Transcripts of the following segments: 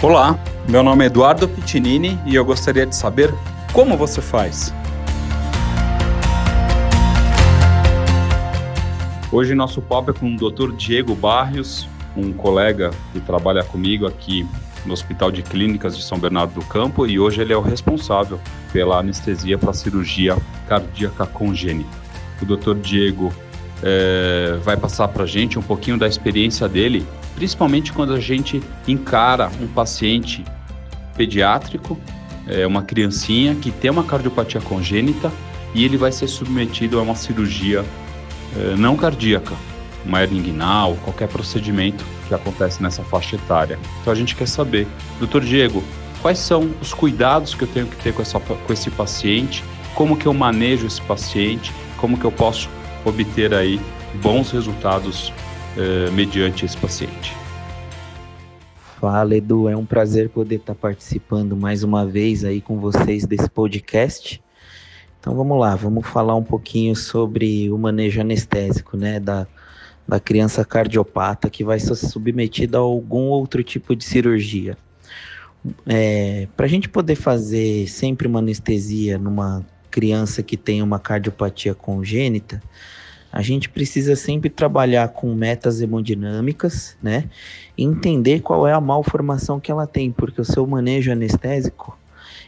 Olá, meu nome é Eduardo Pitinini e eu gostaria de saber como você faz. Hoje nosso papo é com o Dr. Diego Barrios, um colega que trabalha comigo aqui no Hospital de Clínicas de São Bernardo do Campo e hoje ele é o responsável pela anestesia para cirurgia cardíaca congênita. O Dr. Diego é, vai passar para a gente um pouquinho da experiência dele principalmente quando a gente encara um paciente pediátrico, é, uma criancinha que tem uma cardiopatia congênita e ele vai ser submetido a uma cirurgia é, não cardíaca, uma hernia qualquer procedimento que acontece nessa faixa etária. Então a gente quer saber, doutor Diego, quais são os cuidados que eu tenho que ter com, essa, com esse paciente, como que eu manejo esse paciente, como que eu posso obter aí bons resultados eh, mediante esse paciente. Fala Edu, é um prazer poder estar participando mais uma vez aí com vocês desse podcast. Então vamos lá, vamos falar um pouquinho sobre o manejo anestésico, né, da, da criança cardiopata que vai ser submetida a algum outro tipo de cirurgia. É, Para a gente poder fazer sempre uma anestesia numa criança que tem uma cardiopatia congênita, a gente precisa sempre trabalhar com metas hemodinâmicas, né? Entender qual é a malformação que ela tem, porque o seu manejo anestésico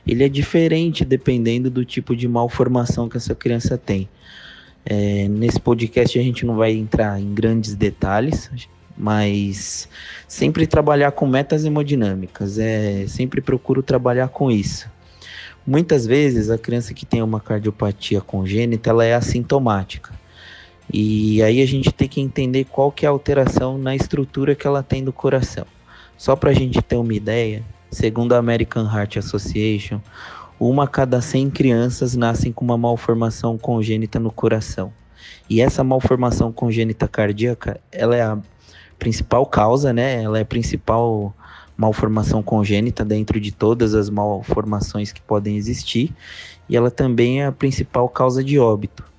ele é diferente dependendo do tipo de malformação que essa criança tem. É, nesse podcast a gente não vai entrar em grandes detalhes, mas sempre trabalhar com metas hemodinâmicas, é, sempre procuro trabalhar com isso. Muitas vezes a criança que tem uma cardiopatia congênita, ela é assintomática. E aí a gente tem que entender qual que é a alteração na estrutura que ela tem do coração. Só para a gente ter uma ideia, segundo a American Heart Association, uma a cada 100 crianças nascem com uma malformação congênita no coração. E essa malformação congênita cardíaca, ela é a principal causa, né? Ela é a principal malformação congênita dentro de todas as malformações que podem existir, e ela também é a principal causa de óbito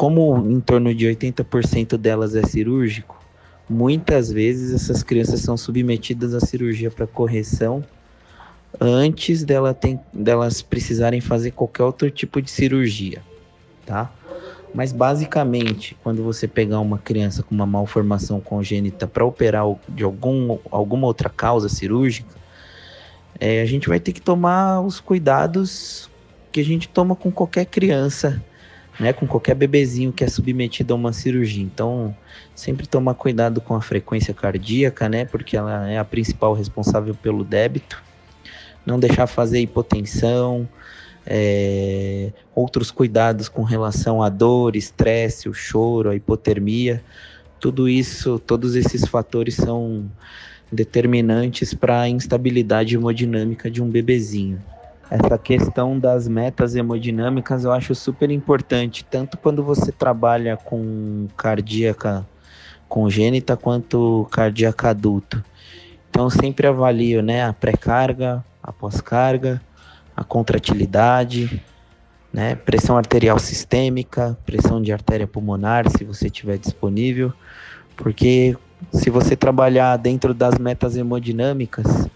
como em torno de 80% delas é cirúrgico, muitas vezes essas crianças são submetidas à cirurgia para correção antes dela tem, delas precisarem fazer qualquer outro tipo de cirurgia, tá? Mas basicamente, quando você pegar uma criança com uma malformação congênita para operar de algum, alguma outra causa cirúrgica, é, a gente vai ter que tomar os cuidados que a gente toma com qualquer criança né, com qualquer bebezinho que é submetido a uma cirurgia. Então, sempre tomar cuidado com a frequência cardíaca, né, porque ela é a principal responsável pelo débito. Não deixar fazer hipotensão, é, outros cuidados com relação à dor, estresse, o choro, a hipotermia. Tudo isso, todos esses fatores são determinantes para a instabilidade hemodinâmica de um bebezinho essa questão das metas hemodinâmicas eu acho super importante, tanto quando você trabalha com cardíaca congênita quanto cardíaca adulto. Então sempre avalio, né, a pré-carga, a pós-carga, a contratilidade, né, pressão arterial sistêmica, pressão de artéria pulmonar, se você tiver disponível, porque se você trabalhar dentro das metas hemodinâmicas,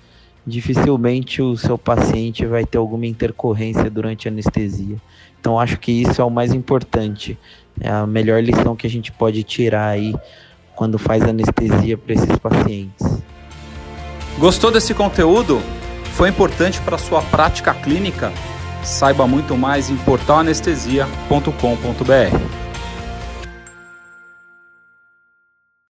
dificilmente o seu paciente vai ter alguma intercorrência durante a anestesia. Então acho que isso é o mais importante, é a melhor lição que a gente pode tirar aí quando faz anestesia para esses pacientes. Gostou desse conteúdo? Foi importante para sua prática clínica? Saiba muito mais em portalanestesia.com.br.